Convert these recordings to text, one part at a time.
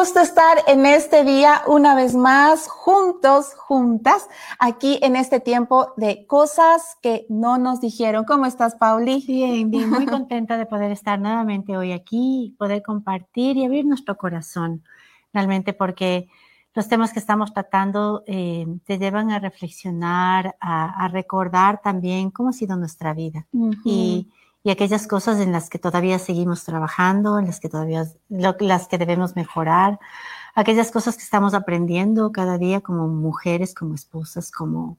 Gusto estar en este día una vez más, juntos, juntas, aquí en este tiempo de cosas que no nos dijeron. ¿Cómo estás, Pauli? Bien, bien, muy contenta de poder estar nuevamente hoy aquí, poder compartir y abrir nuestro corazón, realmente porque los temas que estamos tratando eh, te llevan a reflexionar, a, recordar también cómo ha sido nuestra vida. Y y aquellas cosas en las que todavía seguimos trabajando, en las que todavía, las que debemos mejorar, aquellas cosas que estamos aprendiendo cada día como mujeres, como esposas, como,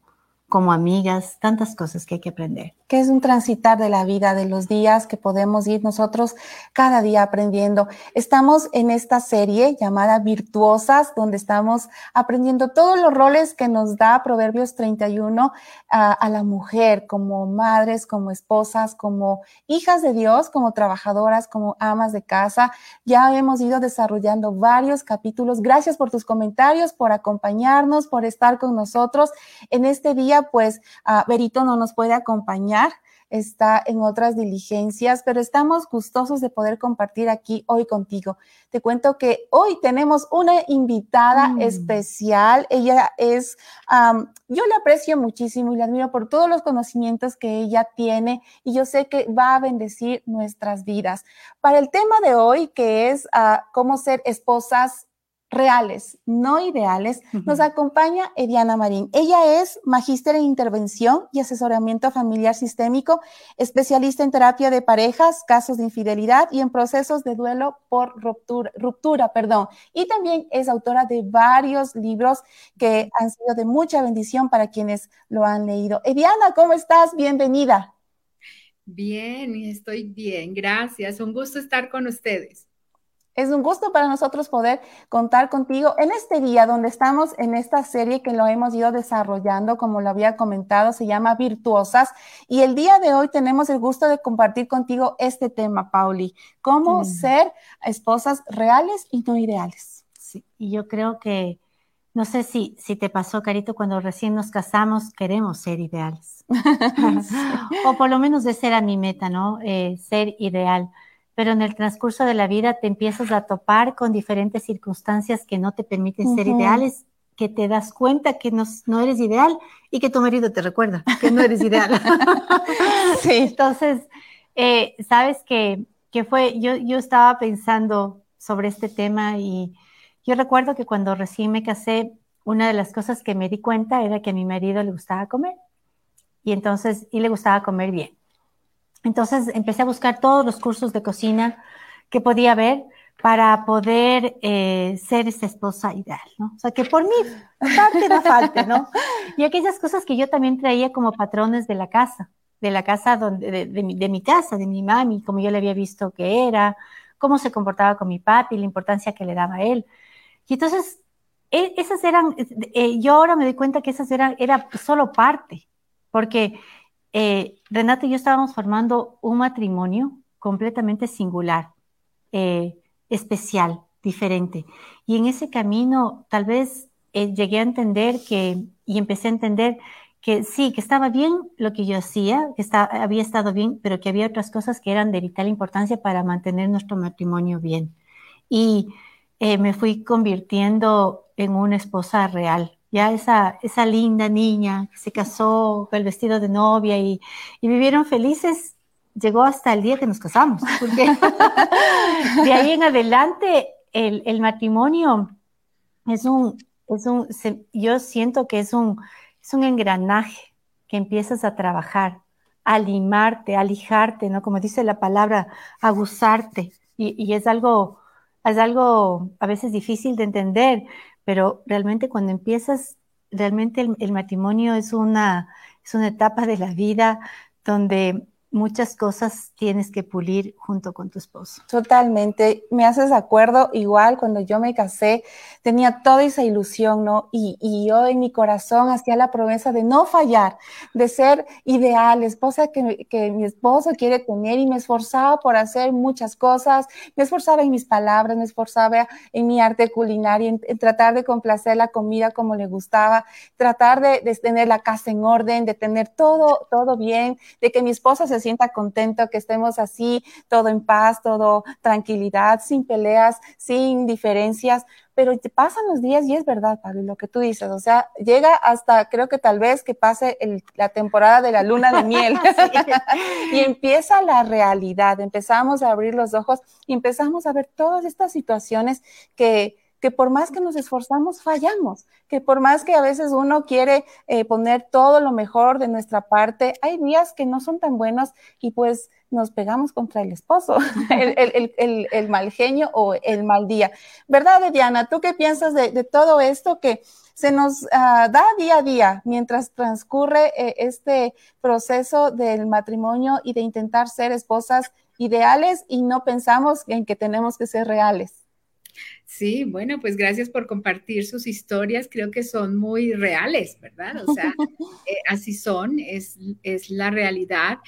como amigas, tantas cosas que hay que aprender que es un transitar de la vida, de los días que podemos ir nosotros cada día aprendiendo. Estamos en esta serie llamada Virtuosas, donde estamos aprendiendo todos los roles que nos da Proverbios 31 a, a la mujer, como madres, como esposas, como hijas de Dios, como trabajadoras, como amas de casa. Ya hemos ido desarrollando varios capítulos. Gracias por tus comentarios, por acompañarnos, por estar con nosotros. En este día, pues, uh, Berito no nos puede acompañar está en otras diligencias, pero estamos gustosos de poder compartir aquí hoy contigo. Te cuento que hoy tenemos una invitada mm. especial. Ella es, yo le aprecio muchísimo y le admiro por todos los conocimientos que ella tiene y yo sé que va a bendecir nuestras vidas. Para el tema de hoy, que es ah, cómo ser esposas reales, no ideales, nos acompaña Ediana Marín. Ella es magíster en intervención y asesoramiento familiar sistémico, especialista en terapia de parejas, casos de infidelidad y en procesos de duelo por ruptura, ruptura, perdón. Y también es autora de varios libros que han sido de mucha bendición para quienes lo han leído. Ediana, ¿cómo estás? Bienvenida. Bien, estoy bien, gracias. Un gusto estar con ustedes. Es un gusto para nosotros poder contar contigo en este día donde estamos en esta serie que lo hemos ido desarrollando, como lo había comentado, se llama Virtuosas. Y el día de hoy tenemos el gusto de compartir contigo este tema, Pauli, cómo ser esposas reales y no ideales. Sí, y yo creo que, no sé si, si te pasó, Carito, cuando recién nos casamos, queremos ser ideales. o por lo menos de ser a mi meta, ¿no? Eh, ser ideal pero en el transcurso de la vida te empiezas a topar con diferentes circunstancias que no te permiten ser ideales, que te das cuenta que no, no, eres ideal y que tu marido te recuerda que no eres ideal. sí. Entonces, eh, sabes que, que fue, yo, yo estaba pensando sobre este tema y yo recuerdo que cuando recién me casé, una de las cosas que me di cuenta era que a mi marido le gustaba comer y entonces, y le gustaba comer bien. Entonces empecé a buscar todos los cursos de cocina que podía haber para poder eh, ser esa esposa ideal, ¿no? O sea, que por mí parte no falte, ¿no? Y aquellas cosas que yo también traía como patrones de la casa, de la casa donde, de, mi, de mi, casa, de mi mami, como yo le había visto que era, cómo se comportaba con mi papi, la importancia que le daba a él. Y entonces, e, esas eran, eh, yo ahora me doy cuenta que esas eran, era solo parte, porque eh, Renata y yo estábamos formando un matrimonio completamente singular, eh, especial, diferente. Y en ese camino tal vez eh, llegué a entender que, y empecé a entender que sí, que estaba bien lo que yo hacía, que había estado bien, pero que había otras cosas que eran de vital importancia para mantener nuestro matrimonio bien. Y me fui convirtiendo en una esposa real, ya esa, esa linda niña que se casó con el vestido de novia y, vivieron felices, llegó hasta el día que nos casamos, de ahí en adelante el, matrimonio es un, es un yo siento que es un, es un engranaje que empiezas a trabajar, a limarte, a lijarte, ¿no? Como dice la palabra, a gozarte. Y, y es algo, es algo a veces difícil de entender, pero realmente cuando empiezas, realmente el, matrimonio es una, es una etapa de la vida donde muchas cosas tienes que pulir junto con tu esposo. Totalmente. Me haces acuerdo, igual cuando yo me casé, tenía toda esa ilusión, ¿no? Y, y, yo en mi corazón hacía la promesa de no fallar, de ser ideal, esposa que, que mi esposo quiere tener y me esforzaba por hacer muchas cosas, me esforzaba en mis palabras, me esforzaba en mi arte culinario, en, tratar de complacer la comida como le gustaba, tratar de, de tener la casa en orden, de tener todo, todo bien, de que mi esposa se sienta contento, que estemos así, todo en paz, todo tranquilidad, sin peleas, sin diferencias, pero te pasan los días y es verdad, Pablo, lo que tú dices, o sea, llega hasta, creo que tal vez que pase la temporada de la luna de miel. Y empieza la realidad, empezamos a abrir los ojos y empezamos a ver todas estas situaciones que, que por más que nos esforzamos, fallamos, que por más que a veces uno quiere eh, poner todo lo mejor de nuestra parte, hay días que no son tan buenos y pues nos pegamos contra el esposo, el, mal genio o el mal día. ¿Verdad, Diana? ¿Tú qué piensas de, todo esto que se nos ah, da día a día mientras transcurre eh, este proceso del matrimonio y de intentar ser esposas ideales y no pensamos en que tenemos que ser reales? Sí, bueno, pues gracias por compartir sus historias. Creo que son muy reales, ¿verdad? O sea, eh, así son, es, es la realidad.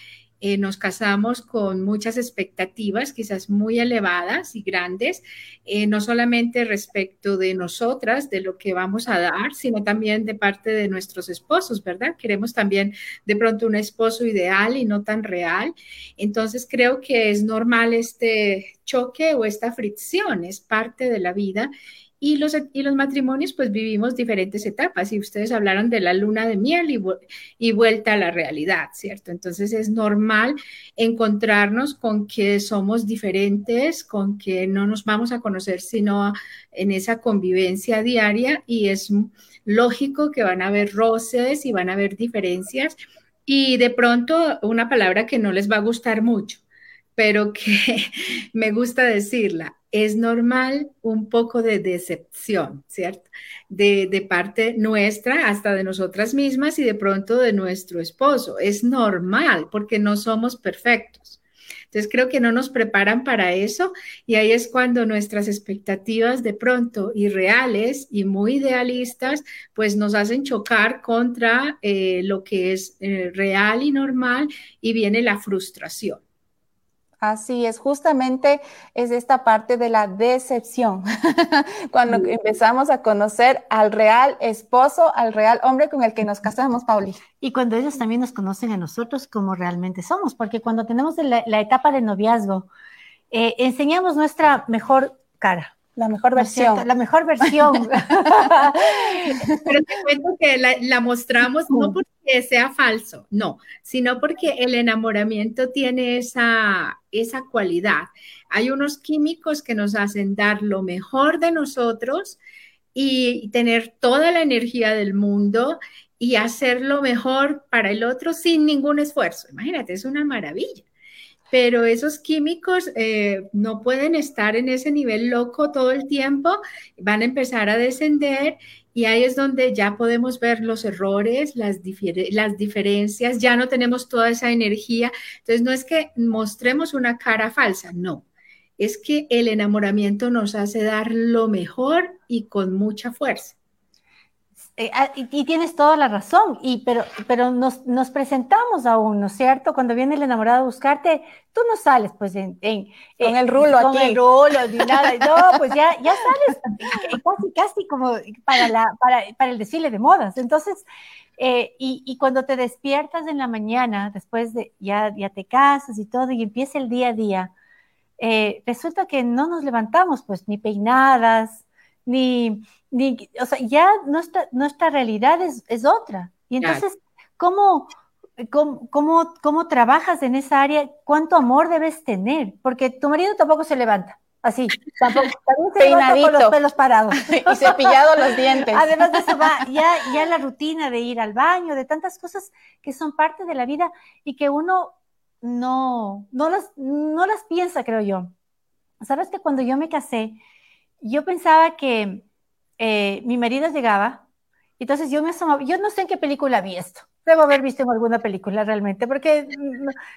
Eh, nos casamos con muchas expectativas, quizás muy elevadas y grandes, eh, no solamente respecto de nosotras, de lo que vamos a dar, sino también de parte de nuestros esposos, ¿verdad? Queremos también de pronto un esposo ideal y no tan real. Entonces creo que es normal este choque o esta fricción, es parte de la vida y los, y los matrimonios, pues vivimos diferentes etapas. Y ustedes hablaron de la luna de miel y, y vuelta a la realidad, ¿cierto? Entonces es normal encontrarnos con que somos diferentes, con que no nos vamos a conocer sino en esa convivencia diaria y es lógico que van a haber roces y van a haber diferencias. Y de pronto una palabra que no les va a gustar mucho, pero que me gusta decirla, es normal un poco de decepción, ¿cierto? De, parte nuestra, hasta de nosotras mismas y de pronto de nuestro esposo. Es normal porque no somos perfectos. Entonces creo que no nos preparan para eso y ahí es cuando nuestras expectativas de pronto irreales y muy idealistas pues nos hacen chocar contra eh, lo que es eh, real y normal y viene la frustración. Así es, justamente es esta parte de la decepción, cuando empezamos a conocer al real esposo, al real hombre con el que nos casamos, Pauli. Y cuando ellos también nos conocen a nosotros como realmente somos, porque cuando tenemos la, etapa de noviazgo, eh, enseñamos nuestra mejor cara, la mejor versión. la mejor versión. Pero te cuento que la, mostramos no porque sea falso, no, sino porque el enamoramiento tiene esa, esa cualidad. Hay unos químicos que nos hacen dar lo mejor de nosotros y tener toda la energía del mundo y hacer lo mejor para el otro sin ningún esfuerzo. Imagínate, es una maravilla pero esos químicos eh, no pueden estar en ese nivel loco todo el tiempo, van a empezar a descender y ahí es donde ya podemos ver los errores, las, las diferencias, ya no tenemos toda esa energía. Entonces, no es que mostremos una cara falsa, no. Es que el enamoramiento nos hace dar lo mejor y con mucha fuerza. Eh, ah, y, tienes toda la razón, y, pero, pero nos, nos, presentamos aún, ¿no es cierto? Cuando viene el enamorado a buscarte, tú no sales pues en, en, en el rulo con el rulo ni nada, no, pues ya, ya sales casi, casi como para, la, para, para el desfile de modas. Entonces, eh, y, y, cuando te despiertas en la mañana, después de ya, ya te casas y todo, y empieza el día a día, eh, resulta que no nos levantamos pues ni peinadas, ni, ni o sea, ya nuestra, nuestra realidad es, es otra. Y entonces, ¿cómo, cómo, cómo, cómo trabajas en esa área? ¿Cuánto amor debes tener? Porque tu marido tampoco se levanta. Así, tampoco, también se con los pelos parados. y cepillado los dientes. Además de eso, va ya, ya la rutina de ir al baño, de tantas cosas que son parte de la vida y que uno no, no, las, no las piensa, creo yo. Sabes que cuando yo me casé, yo pensaba que eh, mi marido llegaba, entonces yo me asomaba, yo no sé en qué película vi esto, debo haber visto en alguna película realmente, porque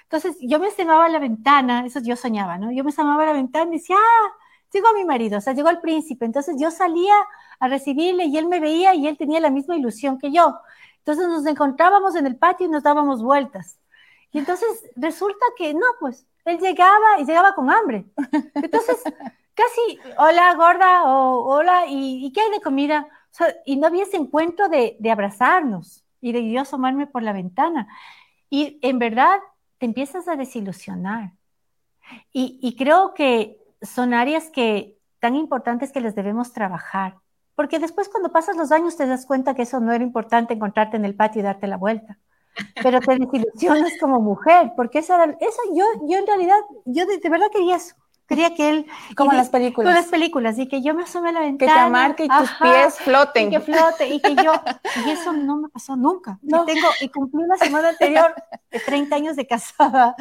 entonces yo me asomaba a la ventana, eso yo soñaba, ¿no? Yo me asomaba a la ventana y decía, ah, llegó mi marido, o sea, llegó el príncipe, entonces yo salía a recibirle y él me veía y él tenía la misma ilusión que yo. Entonces nos encontrábamos en el patio y nos dábamos vueltas. Y entonces resulta que no, pues él llegaba y llegaba con hambre. Entonces casi, hola gorda, o hola, ¿y, qué hay de comida? y no había ese encuentro de, abrazarnos y de yo asomarme por la ventana. Y en verdad, te empiezas a desilusionar. Y, creo que son áreas que tan importantes que les debemos trabajar. Porque después cuando pasas los años te das cuenta que eso no era importante encontrarte en el patio y darte la vuelta. Pero te desilusionas como mujer, porque esa, esa yo, yo en realidad, yo de, de verdad quería eso. Quería que él... Como las películas. Como las películas, y que yo me asome a la ventana. Que te amarque y tus pies floten. Y que flote, y que yo... Y eso no me pasó nunca. No. Y, tengo, y cumplí la semana anterior de 30 años de casada.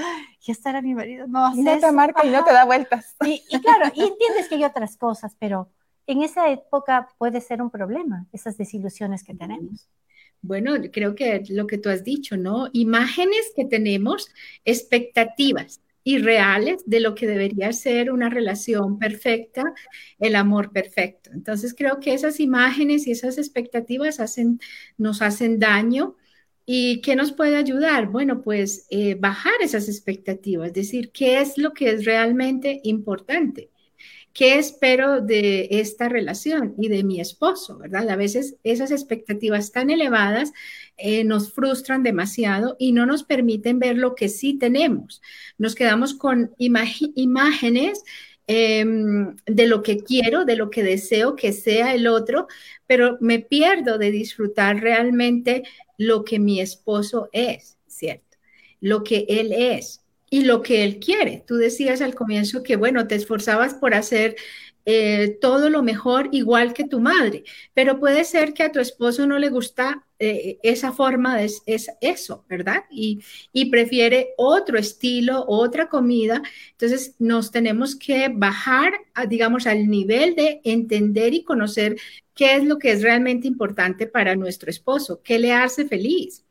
Y hasta era mi marido. No, y no te amarca y no te da vueltas. Y, y claro, y entiendes que hay otras cosas, pero en esa época puede ser un problema, esas desilusiones que tenemos. Bueno, creo que lo que tú has dicho, ¿no? Imágenes que tenemos, expectativas irreales de lo que debería ser una relación perfecta, el amor perfecto. Entonces creo que esas imágenes y esas expectativas nos hacen daño. ¿Y qué nos puede ayudar? Bueno, pues eh, bajar esas expectativas, es decir, qué es lo que es realmente importante. ¿Qué espero de esta relación y de mi esposo? ¿Verdad? A veces esas expectativas tan elevadas eh, nos frustran demasiado y no nos permiten ver lo que sí tenemos. Nos quedamos con imágenes em, de lo que quiero, de lo que deseo que sea el otro, pero me pierdo de disfrutar realmente lo que mi esposo es, ¿cierto? Lo que él es y lo que él quiere. Tú decías al comienzo que, bueno, te esforzabas por hacer eh, todo lo mejor igual que tu madre, pero puede ser que a tu esposo no le gusta eh, esa forma, de, es eso, ¿verdad? Y, y prefiere otro estilo, otra comida. Entonces nos tenemos que bajar, digamos, al nivel de entender y conocer qué es lo que es realmente importante para nuestro esposo, qué le hace feliz,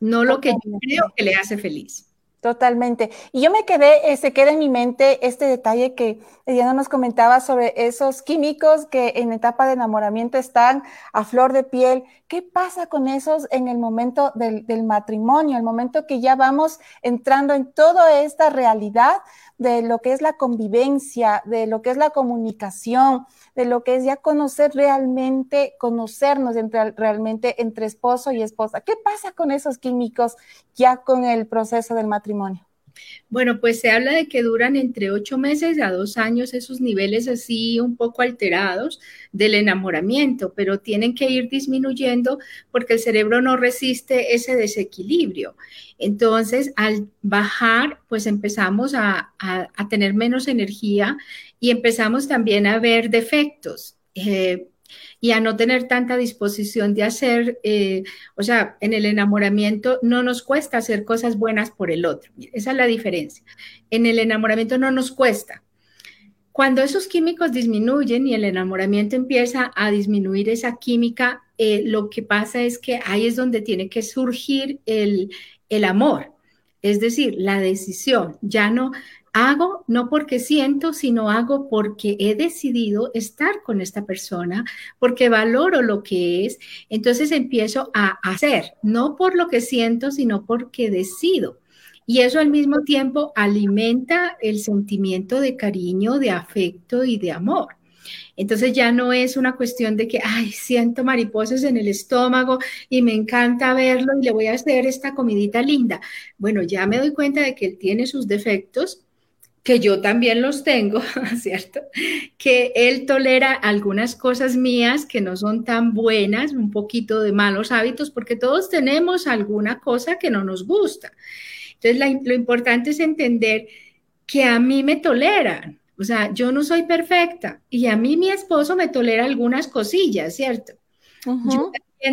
no lo que yo creo que le hace feliz. Totalmente. Y yo me quedé, eh, se queda en mi mente este detalle que Diana nos comentaba sobre esos químicos que en etapa de enamoramiento están a flor de piel. ¿Qué pasa con esos en el momento del, matrimonio, el momento que ya vamos entrando en toda esta realidad de lo que es la convivencia, de lo que es la comunicación, de lo que es ya conocer realmente, conocernos entre, realmente entre esposo y esposa. ¿Qué pasa con esos químicos ya con el proceso del matrimonio? Bueno, pues se habla de que duran entre ocho meses a dos años esos niveles así un poco alterados del enamoramiento, pero tienen que ir disminuyendo porque el cerebro no resiste ese desequilibrio. Entonces, al bajar, pues empezamos a, tener menos energía y empezamos también a ver defectos. Eh, y a no tener tanta disposición de hacer, eh, o sea, en el enamoramiento no nos cuesta hacer cosas buenas por el otro. Esa es la diferencia. En el enamoramiento no nos cuesta. Cuando esos químicos disminuyen y el enamoramiento empieza a disminuir esa química, eh, lo que pasa es que ahí es donde tiene que surgir el, el amor. Es decir, la decisión, ya no, Hago no porque siento, sino hago porque he decidido estar con esta persona, porque valoro lo que es. Entonces empiezo a hacer, no por lo que siento, sino porque decido. Y eso al mismo tiempo alimenta el sentimiento de cariño, de afecto y de amor. Entonces ya no es una cuestión de que, ay, siento mariposas en el estómago y me encanta verlo y le voy a hacer esta comidita linda. Bueno, ya me doy cuenta de que él tiene sus defectos, que yo también los tengo, ¿cierto? Que él tolera algunas cosas mías que no son tan buenas, un poquito de malos hábitos, porque todos tenemos alguna cosa que no nos gusta. Entonces, lo importante es entender que a mí me toleran. O sea, yo no soy perfecta y a mí mi esposo me tolera algunas cosillas, ¿cierto?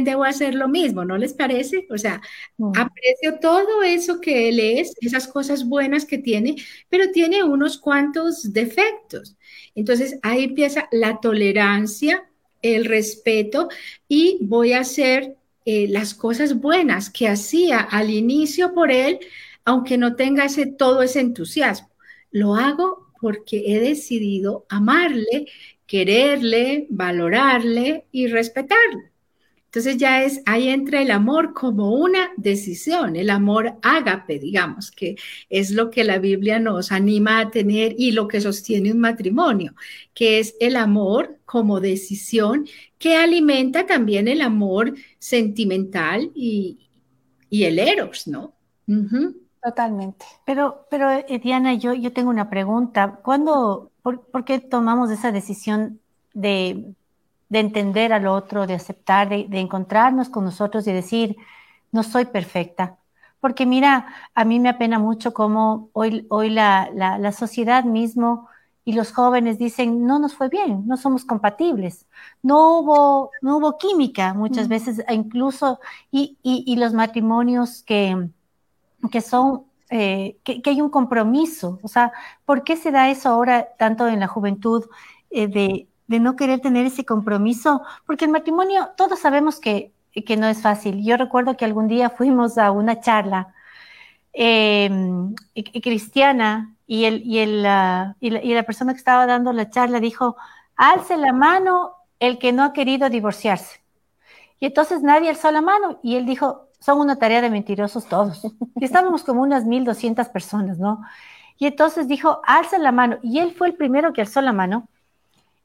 Debo hacer lo mismo, ¿no les parece? O sea, aprecio todo eso que él es, esas cosas buenas que tiene, pero tiene unos cuantos defectos. Entonces ahí empieza la tolerancia, el respeto y voy a hacer eh, las cosas buenas que hacía al inicio por él, aunque no tenga ese, todo ese entusiasmo. Lo hago porque he decidido amarle, quererle, valorarle y respetarle. Entonces ya es, ahí entra el amor como una decisión, el amor ágape, digamos, que es lo que la Biblia nos anima a tener y lo que sostiene un matrimonio, que es el amor como decisión que alimenta también el amor sentimental y, el eros, ¿no? Totalmente. Pero, pero eh, Diana, yo, yo tengo una pregunta. ¿Cuándo, por, qué tomamos esa decisión de, entender al otro, de aceptar, de, encontrarnos con nosotros y decir, no soy perfecta? Porque mira, a mí me apena mucho cómo hoy, hoy la, la, sociedad mismo y los jóvenes dicen, no nos fue bien, no somos compatibles, no hubo, no hubo química muchas veces, e incluso, y, y los matrimonios que, que son, eh, que, hay un compromiso. O sea, ¿por qué se da eso ahora tanto en la juventud eh, de, no querer tener ese compromiso? Porque el matrimonio, todos sabemos que, no es fácil. Yo recuerdo que algún día fuimos a una charla em, cristiana y, el, y, el, y, la, y la persona que estaba dando la charla dijo, alce la mano el que no ha querido divorciarse. Y entonces nadie alzó la mano y él dijo, son una tarea de mentirosos todos. Y estábamos como unas 1.200 personas, ¿no? Y entonces dijo, alza la mano. Y él fue el primero que alzó la mano.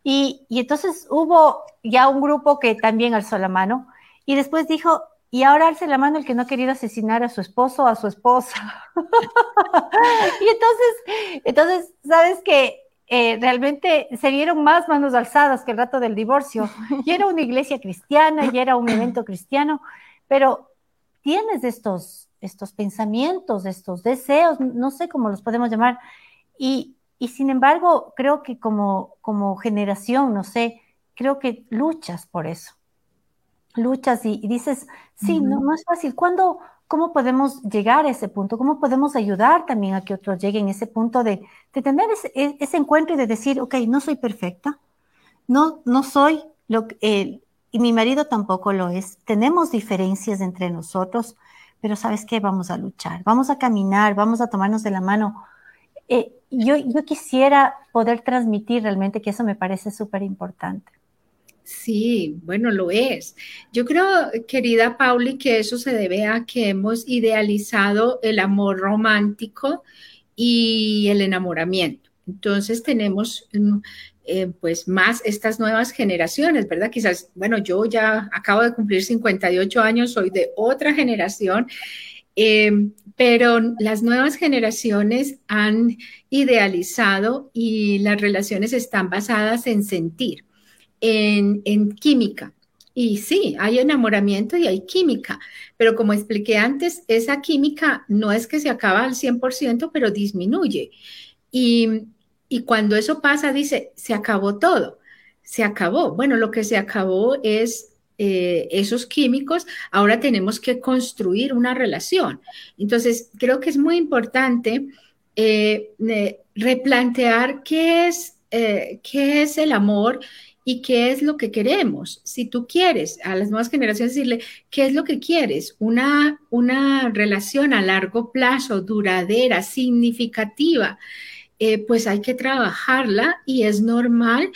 Y, y entonces hubo ya un grupo que también alzó la mano. Y después dijo, y ahora alza la mano el que no ha querido asesinar a su esposo o a su esposa. y entonces, entonces, ¿sabes que eh, realmente se vieron más manos alzadas que el rato del divorcio. Y era una iglesia cristiana, y era un evento cristiano, pero tienes estos, estos pensamientos, estos deseos, no sé cómo los podemos llamar, y, sin embargo creo que como, como generación, no sé, creo que luchas por eso. Luchas y, dices, sí, no, no es fácil. ¿Cuándo, ¿Cómo podemos llegar a ese punto? ¿Cómo podemos ayudar también a que otros lleguen a ese punto de, tener ese, e, ese, encuentro y de decir, ok, no soy perfecta, no, no soy lo, que y mi marido tampoco lo es. Tenemos diferencias entre nosotros, pero ¿sabes qué? Vamos a luchar, vamos a caminar, vamos a tomarnos de la mano. Eh, yo, yo quisiera poder transmitir realmente que eso me parece súper importante. Sí, bueno, lo es. Yo creo, querida Pauli, que eso se debe a que hemos idealizado el amor romántico y el enamoramiento. Entonces tenemos eh, pues más estas nuevas generaciones, ¿verdad? Quizás, bueno, yo ya acabo de cumplir 58 años, soy de otra generación, em, pero las nuevas generaciones han idealizado y las relaciones están basadas en sentir, en, en química. Y sí, hay enamoramiento y hay química, pero como expliqué antes, esa química no es que se acaba al 100%, pero disminuye. Y y cuando eso pasa, dice, se acabó todo, se acabó. Bueno, lo que se acabó es eh, esos químicos, ahora tenemos que construir una relación. Entonces, creo que es muy importante eh, replantear qué es, eh, qué es el amor y qué es lo que queremos. Si tú quieres a las nuevas generaciones decirle, ¿qué es lo que quieres? Una, una relación a largo plazo, duradera, significativa. Pues hay que trabajarla y es normal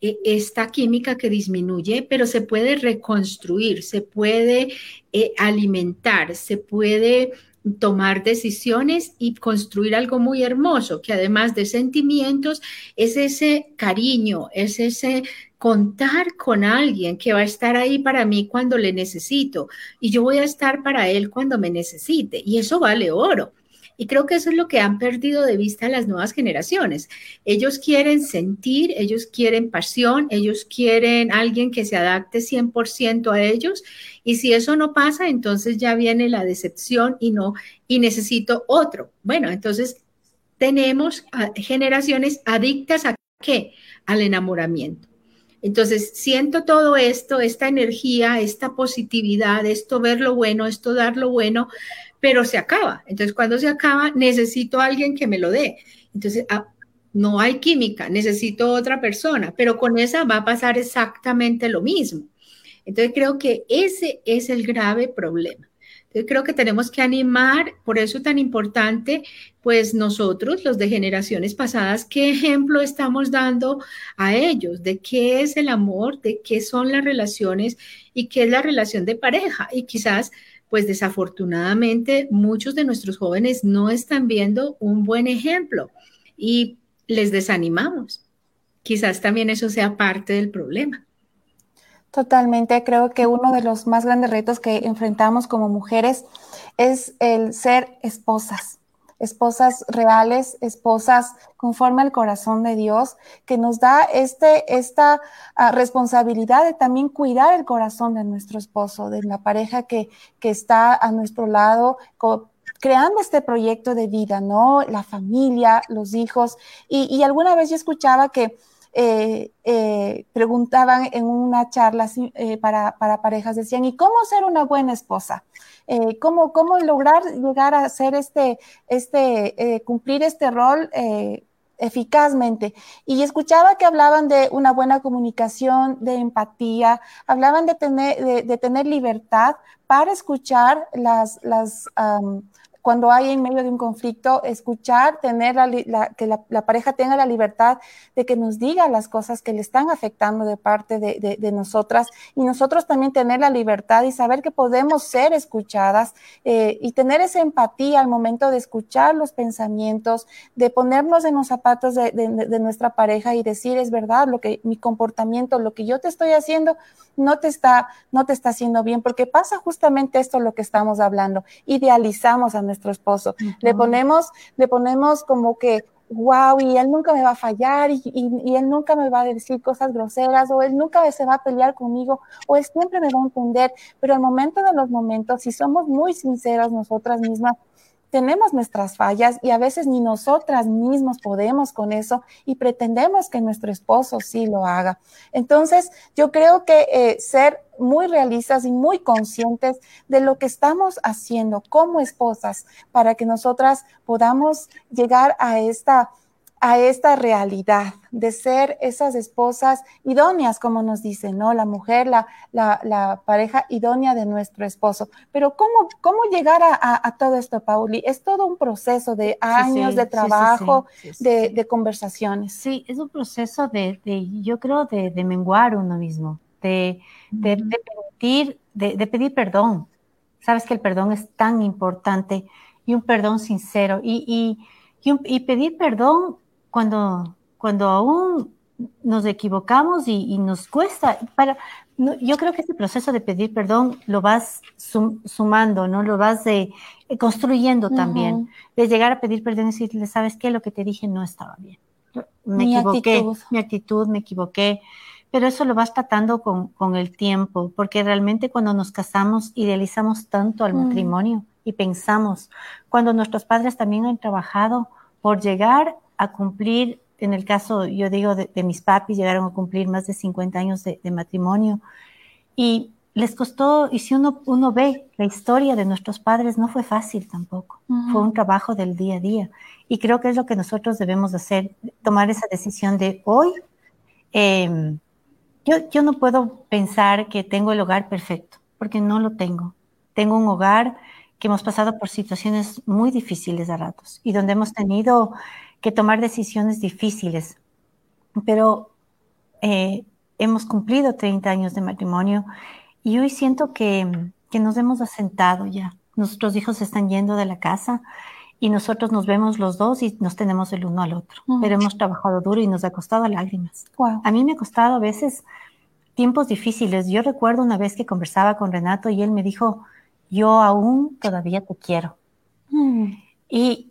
esta química que disminuye, pero se puede reconstruir, se puede eh, alimentar, se puede tomar decisiones y construir algo muy hermoso, que además de sentimientos, es ese cariño, es ese contar con alguien que va a estar ahí para mí cuando le necesito y yo voy a estar para él cuando me necesite. Y eso vale oro. Y creo que eso es lo que han perdido de vista las nuevas generaciones. Ellos quieren sentir, ellos quieren pasión, ellos quieren alguien que se adapte 100% a ellos. Y si eso no pasa, entonces ya viene la decepción y no, y necesito otro. Bueno, entonces tenemos generaciones adictas a qué? Al enamoramiento. Entonces, siento todo esto, esta energía, esta positividad, esto ver lo bueno, esto dar lo bueno, pero se acaba. Entonces, cuando se acaba, necesito a alguien que me lo dé. Entonces, ah, no hay química, necesito otra persona, pero con esa va a pasar exactamente lo mismo. Entonces, creo que ese es el grave problema. Entonces, creo que tenemos que animar, por eso tan importante, pues nosotros, los de generaciones pasadas, qué ejemplo estamos dando a ellos de qué es el amor, de qué son las relaciones y qué es la relación de pareja. Y quizás pues desafortunadamente muchos de nuestros jóvenes no están viendo un buen ejemplo y les desanimamos. Quizás también eso sea parte del problema. Totalmente, creo que uno de los más grandes retos que enfrentamos como mujeres es el ser esposas esposas reales, esposas conforme al corazón de Dios, que nos da este, esta ah, responsabilidad de también cuidar el corazón de nuestro esposo, de la pareja que, que está a nuestro lado, creando este proyecto de vida, ¿no? La familia, los hijos. Y, alguna vez yo escuchaba que eh, eh, preguntaban en una charla eh, para, para parejas, decían, ¿y cómo ser una buena esposa? Eh, cómo, cómo lograr llegar a hacer este, este, eh, cumplir este rol eh, eficazmente. Y escuchaba que hablaban de una buena comunicación, de empatía, hablaban de tener, de, tener libertad para escuchar las, las, cuando hay en medio de un conflicto, escuchar, tener la, que la, pareja tenga la libertad de que nos diga las cosas que le están afectando de parte de, de, nosotras y nosotros también tener la libertad y saber que podemos ser escuchadas eh, y tener esa empatía al momento de escuchar los pensamientos, de ponernos en los zapatos de, nuestra pareja y decir es verdad lo que mi comportamiento, lo que yo te estoy haciendo no te está, no te está haciendo bien, porque pasa justamente esto lo que estamos hablando, idealizamos a nuestro esposo. Le ponemos, le ponemos como que, wow, y él nunca me va a fallar, y, y, él nunca me va a decir cosas groseras, o él nunca se va a pelear conmigo, o él siempre me va a entender, pero al momento de los momentos, si somos muy sinceras nosotras mismas, tenemos nuestras fallas y a veces ni nosotras mismas podemos con eso y pretendemos que nuestro esposo sí lo haga. Entonces, yo creo que eh, ser muy realistas y muy conscientes de lo que estamos haciendo como esposas para que nosotras podamos llegar a esta a esta realidad de ser esas esposas idóneas, como nos dicen, ¿no? La mujer, la, la, pareja idónea de nuestro esposo. Pero ¿cómo, cómo llegar a, todo esto, Pauli? Es todo un proceso de años de trabajo, de, conversaciones. Sí, es un proceso de, yo creo, de, menguar uno mismo, de, de, pedir, de, pedir perdón. Sabes que el perdón es tan importante y un perdón sincero y, y, y pedir perdón cuando, cuando aún nos equivocamos y, nos cuesta, para, yo creo que ese proceso de pedir perdón lo vas sumando, ¿no? Lo vas de, eh, construyendo también, de llegar a pedir perdón y decirle, ¿sabes qué? Lo que te dije no estaba bien. Me mi equivoqué, actitud. mi actitud, me equivoqué. Pero eso lo vas tratando con, con, el tiempo, porque realmente cuando nos casamos idealizamos tanto al matrimonio y pensamos, cuando nuestros padres también han trabajado por llegar a cumplir, en el caso, yo digo, de, mis papis, llegaron a cumplir más de 50 años de, matrimonio. Y les costó, y si uno, uno ve la historia de nuestros padres, no fue fácil tampoco. Fue un trabajo del día a día. Y creo que es lo que nosotros debemos hacer, tomar esa decisión de hoy. Em, yo, yo no puedo pensar que tengo el hogar perfecto, porque no lo tengo. Tengo un hogar que hemos pasado por situaciones muy difíciles a ratos y donde hemos tenido que tomar decisiones difíciles, pero eh, hemos cumplido 30 años de matrimonio y hoy siento que, que nos hemos asentado ya. Nuestros hijos están yendo de la casa y nosotros nos vemos los dos y nos tenemos el uno al otro, pero hemos trabajado duro y nos ha costado lágrimas. A mí me ha costado a veces tiempos difíciles. Yo recuerdo una vez que conversaba con Renato y él me dijo, yo aún todavía te quiero. Mm. Y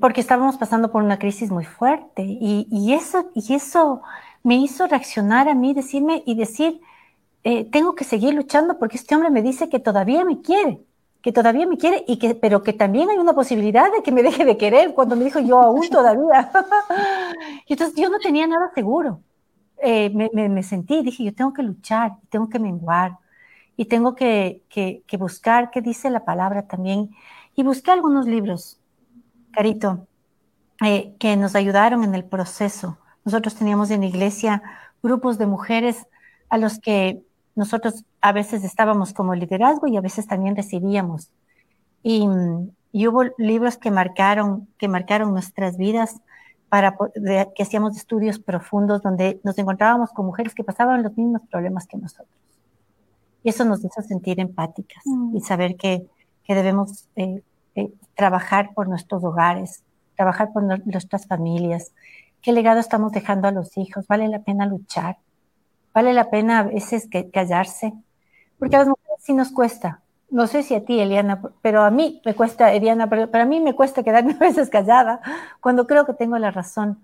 porque estábamos pasando por una crisis muy fuerte y, eso, y eso me hizo reaccionar a mí, decirme y decir, eh, tengo que seguir luchando porque este hombre me dice que todavía me quiere, que todavía me quiere, y que, pero que también hay una posibilidad de que me deje de querer cuando me dijo yo aún todavía. y entonces yo no tenía nada seguro. Eh, me, me, sentí, dije, yo tengo que luchar, tengo que menguar y tengo que, que, que buscar qué dice la palabra también. Y busqué algunos libros Carito, eh, que nos ayudaron en el proceso. Nosotros teníamos en la iglesia grupos de mujeres a los que nosotros a veces estábamos como liderazgo y a veces también recibíamos. Y, hubo libros que marcaron, que marcaron nuestras vidas para que hacíamos estudios profundos donde nos encontrábamos con mujeres que pasaban los mismos problemas que nosotros. Y eso nos hizo sentir empáticas y mm. saber que, que debemos eh, eh, trabajar por nuestros hogares, trabajar por nuestras familias. ¿Qué legado estamos dejando a los hijos? ¿Vale la pena luchar? ¿Vale la pena a veces callarse? Porque a las mujeres sí nos cuesta. no sé si a ti, Eliana, pero a mí me cuesta, Eliana, pero para mí me cuesta quedarme a veces callada cuando creo que tengo la razón.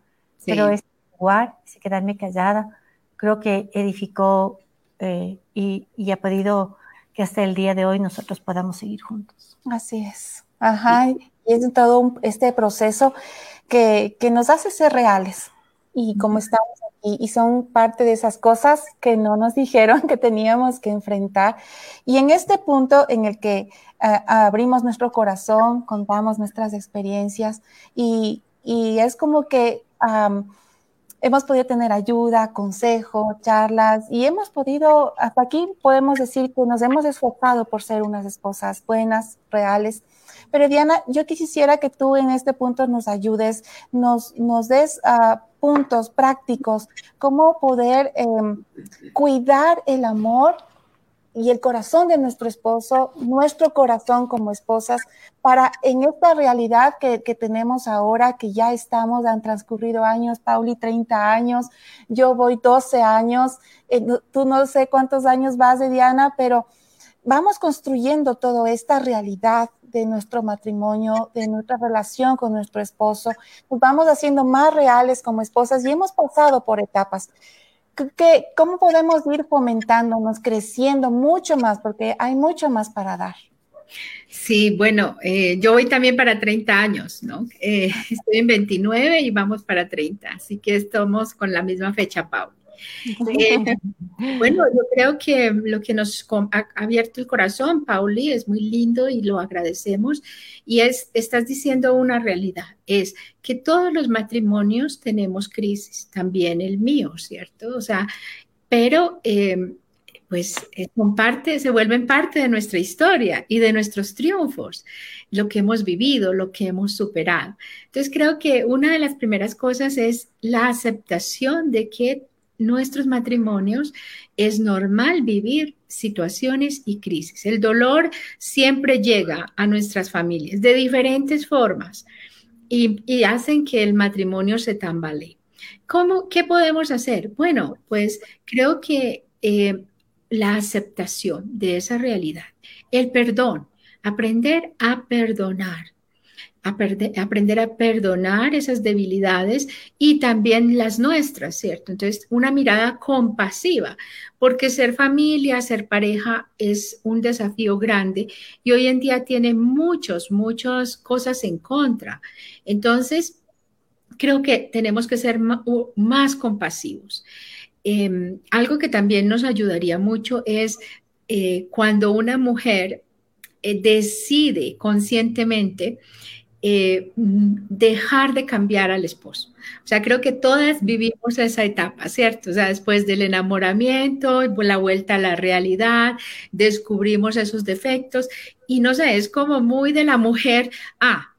Pero es jugar, es quedarme callada, creo que edificó eh, y, ha podido que hasta el día de hoy nosotros podamos seguir juntos. Así es. Ajá, y es todo este proceso que, que nos hace ser reales. Y como estamos y, son parte de esas cosas que no nos dijeron que teníamos que enfrentar. Y en este punto en el que eh, abrimos nuestro corazón, contamos nuestras experiencias y, y es como que hemos podido tener ayuda, consejo, charlas y hemos podido, hasta aquí podemos decir que nos hemos esforzado por ser unas esposas buenas, reales. Pero Diana, yo quisiera que tú en este punto nos ayudes, nos, nos des uh, puntos prácticos, cómo poder em, cuidar el amor y el corazón de nuestro esposo, nuestro corazón como esposas, para en esta realidad que, tenemos ahora, que ya estamos, han transcurrido años, Pauli 30 años, yo voy 12 años, eh, tú no sé cuántos años vas de Diana, pero vamos construyendo toda esta realidad de nuestro matrimonio, de nuestra relación con nuestro esposo, nos vamos haciendo más reales como esposas y hemos pasado por etapas. ¿Qué, ¿Cómo podemos ir fomentándonos, creciendo mucho más? Porque hay mucho más para dar. Sí, bueno, eh, yo voy también para 30 años, ¿no? Eh, estoy en 29 y vamos para 30, así que estamos con la misma fecha, Pau. Eh, bueno, yo creo que lo que nos ha abierto el corazón, Pauli, es muy lindo y lo agradecemos. Y es, estás diciendo una realidad, es que todos los matrimonios tenemos crisis, también el mío, ¿cierto? O sea, pero em, pues son parte, se vuelven parte de nuestra historia y de nuestros triunfos, lo que hemos vivido, lo que hemos superado. Entonces creo que una de las primeras cosas es la aceptación de que nuestros matrimonios es normal vivir situaciones y crisis. El dolor siempre llega a nuestras familias de diferentes formas y, hacen que el matrimonio se tambalee. ¿Cómo, ¿Qué podemos hacer? Bueno, pues creo que eh, la aceptación de esa realidad, el perdón, aprender a perdonar aprender a perdonar esas debilidades y también las nuestras, ¿cierto? Entonces, una mirada compasiva, porque ser familia, ser pareja es un desafío grande y hoy en día tiene muchos, muchas cosas en contra. Entonces, creo que tenemos que ser más compasivos. Em, algo que también nos ayudaría mucho es eh, cuando una mujer eh, decide conscientemente eh, dejar de cambiar al esposo. O sea, creo que todas vivimos esa etapa, ¿cierto? O sea, después del enamoramiento, la vuelta a la realidad, descubrimos esos defectos y no sé, es como muy de la mujer, ah,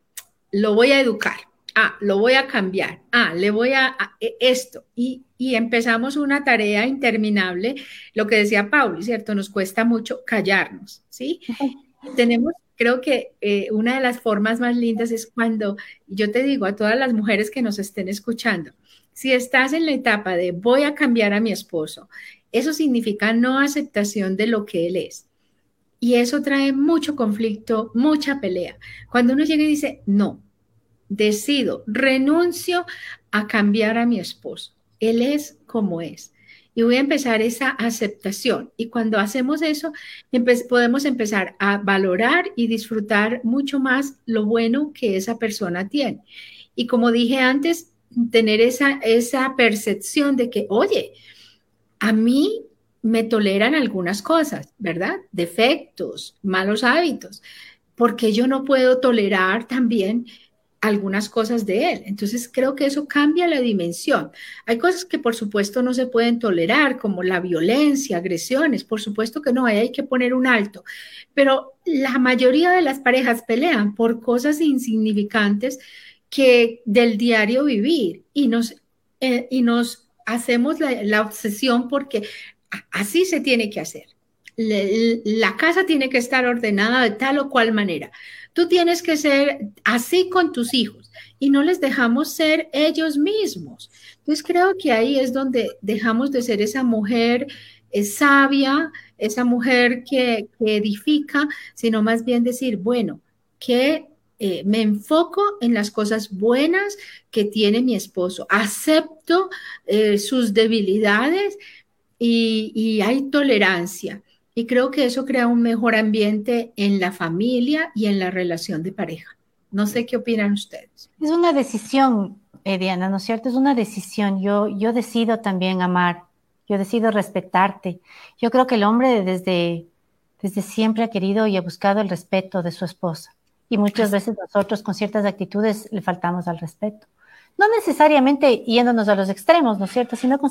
lo voy a educar, ah, lo voy a cambiar, ah, le voy a, e, esto. Y, y, empezamos una tarea interminable, lo que decía Pauli, ¿cierto? Nos cuesta mucho callarnos, ¿sí? Tenemos creo que eh, una de las formas más lindas es cuando yo te digo a todas las mujeres que nos estén escuchando, si estás en la etapa de voy a cambiar a mi esposo, eso significa no aceptación de lo que él es. Y eso trae mucho conflicto, mucha pelea. Cuando uno llega y dice, no, decido, renuncio a cambiar a mi esposo. Él es como es y voy a empezar esa aceptación. Y cuando hacemos eso, podemos empezar a valorar y disfrutar mucho más lo bueno que esa persona tiene. Y como dije antes, tener esa, esa percepción de que, oye, a mí me toleran algunas cosas, ¿verdad? Defectos, malos hábitos, porque yo no puedo tolerar también algunas cosas de él. Entonces creo que eso cambia la dimensión. Hay cosas que por supuesto no se pueden tolerar, como la violencia, agresiones, por supuesto que no, ahí hay que poner un alto. Pero la mayoría de las parejas pelean por cosas insignificantes que del diario vivir y nos, eh, y nos hacemos la, la obsesión porque así se tiene que hacer. La casa tiene que estar ordenada de tal o cual manera Tú tienes que ser así con tus hijos y no les dejamos ser ellos mismos. Entonces creo que ahí es donde dejamos de ser esa mujer es sabia, esa mujer que, edifica, sino más bien decir, bueno, que eh, me enfoco en las cosas buenas que tiene mi esposo, acepto eh, sus debilidades y, hay tolerancia. Y creo que eso crea un mejor ambiente en la familia y en la relación de pareja. No sé qué opinan ustedes. Es una decisión, eh, Diana, ¿no es cierto? Es una decisión. Yo, yo decido también amar yo decido respetarte. Yo creo que el hombre desde, desde siempre ha querido y ha buscado el respeto de su esposa. Y muchas veces nosotros con ciertas actitudes le faltamos al respeto. No necesariamente yéndonos a los extremos, ¿no es cierto? Sino con,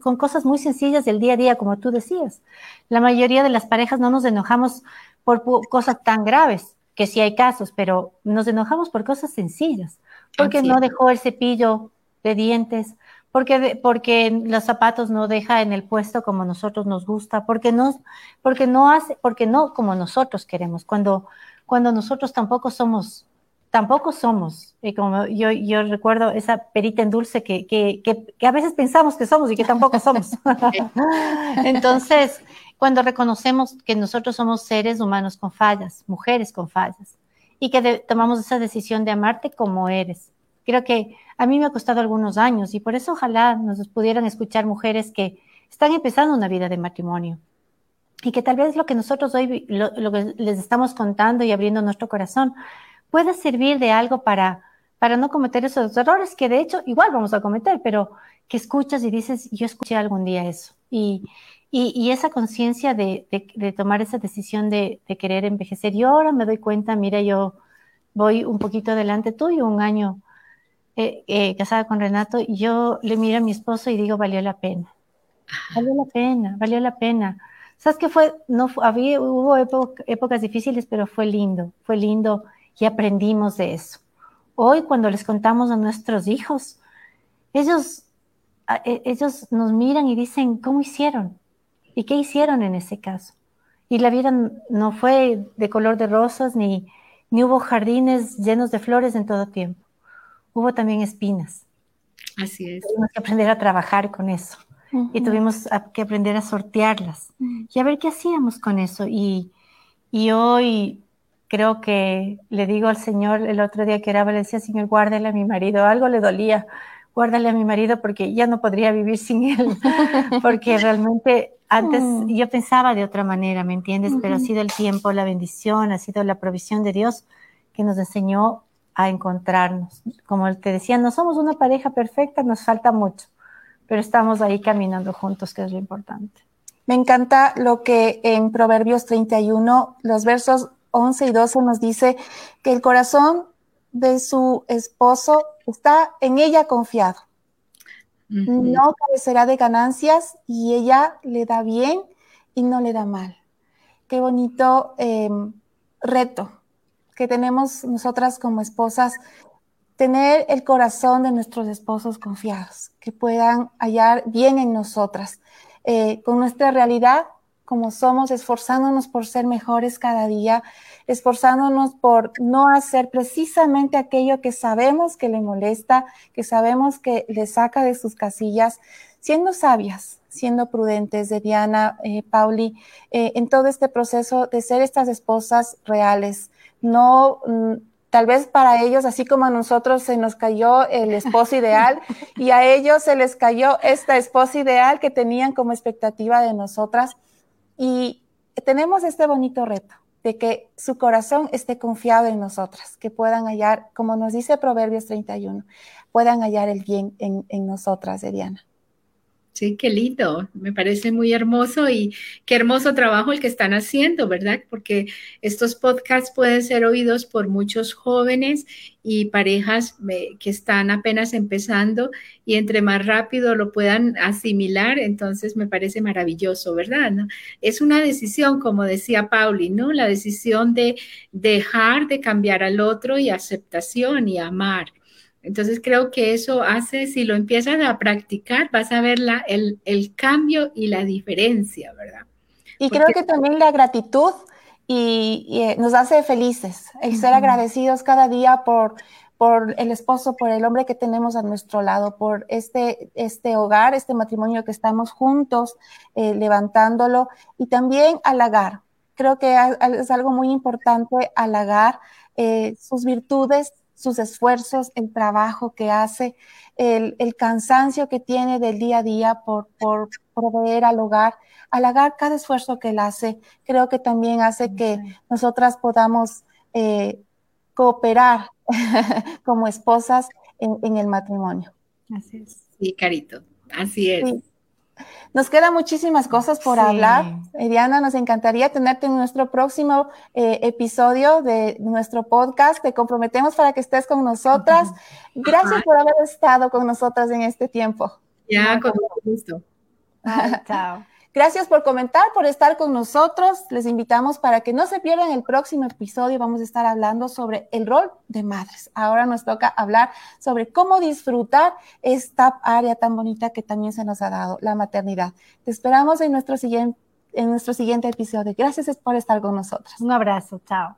con cosas muy sencillas del día a día, como tú decías. La mayoría de las parejas no nos enojamos por cosas tan graves, que sí hay casos, pero nos enojamos por cosas sencillas. Porque no dejó el cepillo de dientes, porque, porque los zapatos no deja en el puesto como nosotros nos gusta, porque no, porque no hace, porque no como nosotros queremos, cuando, cuando nosotros tampoco somos, tampoco somos, y como yo, yo recuerdo esa perita en dulce que, que, que, a veces pensamos que somos y que tampoco somos. Entonces, cuando reconocemos que nosotros somos seres humanos con fallas, mujeres con fallas, y que tomamos esa decisión de amarte como eres, creo que a mí me ha costado algunos años y por eso ojalá nos pudieran escuchar mujeres que están empezando una vida de matrimonio y que tal vez lo que nosotros hoy lo, que les estamos contando y abriendo nuestro corazón pueda servir de algo para, para no cometer esos errores que de hecho igual vamos a cometer, pero que escuchas y dices, yo escuché algún día eso. Y, y, esa conciencia de, de, tomar esa decisión de, de, querer envejecer. Y ahora me doy cuenta, mira, yo voy un poquito adelante tuyo, un año eh, eh, casada con Renato, yo le miro a mi esposo y digo, valió la pena. Valió la pena, valió la pena. ¿Sabes qué fue? No, había, hubo épocas difíciles, pero fue lindo, fue lindo y aprendimos de eso. Hoy cuando les contamos a nuestros hijos, ellos, e, ellos nos miran y dicen, ¿cómo hicieron? ¿Y qué hicieron en ese caso? Y la vida no fue de color de rosas, ni, ni hubo jardines llenos de flores en todo tiempo hubo también espinas. Así es. Tuvimos que aprender a trabajar con eso y tuvimos que aprender a sortearlas y a ver qué hacíamos con eso. Y, y, hoy creo que le digo al Señor, el otro día que era, le decía, Señor, guárdale a mi marido, algo le dolía, guárdale a mi marido porque ya no podría vivir sin él, porque realmente antes mm. yo pensaba de otra manera, ¿me entiendes? Pero ha sido el tiempo, la bendición, ha sido la provisión de Dios que nos enseñó a encontrarnos. Como te decía, no somos una pareja perfecta, nos falta mucho, pero estamos ahí caminando juntos, que es lo importante. Me encanta lo que en Proverbios 31, los versos 11 y 12 nos dice que el corazón de su esposo está en ella confiado. No carecerá de ganancias y ella le da bien y no le da mal. Qué bonito em, reto que tenemos nosotras como esposas, tener el corazón de nuestros esposos confiados, que puedan hallar bien en nosotras, eh, con nuestra realidad como somos, esforzándonos por ser mejores cada día, esforzándonos por no hacer precisamente aquello que sabemos que le molesta, que sabemos que le saca de sus casillas, siendo sabias, siendo prudentes de Diana, eh, Pauli, eh, en todo este proceso de ser estas esposas reales, no, mm, tal vez para ellos, así como a nosotros se nos cayó el esposo ideal y a ellos se les cayó esta esposa ideal que tenían como expectativa de nosotras. Y tenemos este bonito reto de que su corazón esté confiado en nosotras, que puedan hallar, como nos dice Proverbios 31, puedan hallar el bien en, en nosotras, Diana. Sí, qué lindo, me parece muy hermoso y qué hermoso trabajo el que están haciendo, ¿verdad? Porque estos podcasts pueden ser oídos por muchos jóvenes y parejas eh, que están apenas empezando y entre más rápido lo puedan asimilar, entonces me parece maravilloso, ¿verdad? Es una decisión, como decía Pauli, ¿no? La decisión de dejar de cambiar al otro y aceptación y amar. Entonces creo que eso hace, si lo empiezas a practicar, vas a ver la, el, cambio y la diferencia, ¿verdad? Y creo que también la gratitud y, eh, nos hace felices, el ser agradecidos cada día por, por el esposo, por el hombre que tenemos a nuestro lado, por este, este hogar, este matrimonio que estamos juntos eh, levantándolo y también halagar. Creo que es algo muy importante halagar eh, sus virtudes, sus esfuerzos, el trabajo que hace, el, cansancio que tiene del día a día por, por proveer al hogar, halagar cada esfuerzo que él hace, creo que también hace que nosotras podamos eh, cooperar como esposas en, el matrimonio. Así es. Sí, Carito, así es. Nos quedan muchísimas cosas por hablar. Diana, nos encantaría tenerte en nuestro próximo eh, episodio de nuestro podcast. Te comprometemos para que estés con nosotras. Gracias por haber estado con nosotras en este tiempo. Ya, con gusto. chao. Gracias por comentar, por estar con nosotros. Les invitamos para que no se pierdan el próximo episodio. Vamos a estar hablando sobre el rol de madres. Ahora nos toca hablar sobre cómo disfrutar esta área tan bonita que también se nos ha dado, la maternidad. Te esperamos en nuestro siguiente, en nuestro siguiente episodio. Gracias por estar con nosotros. Un abrazo. Chao.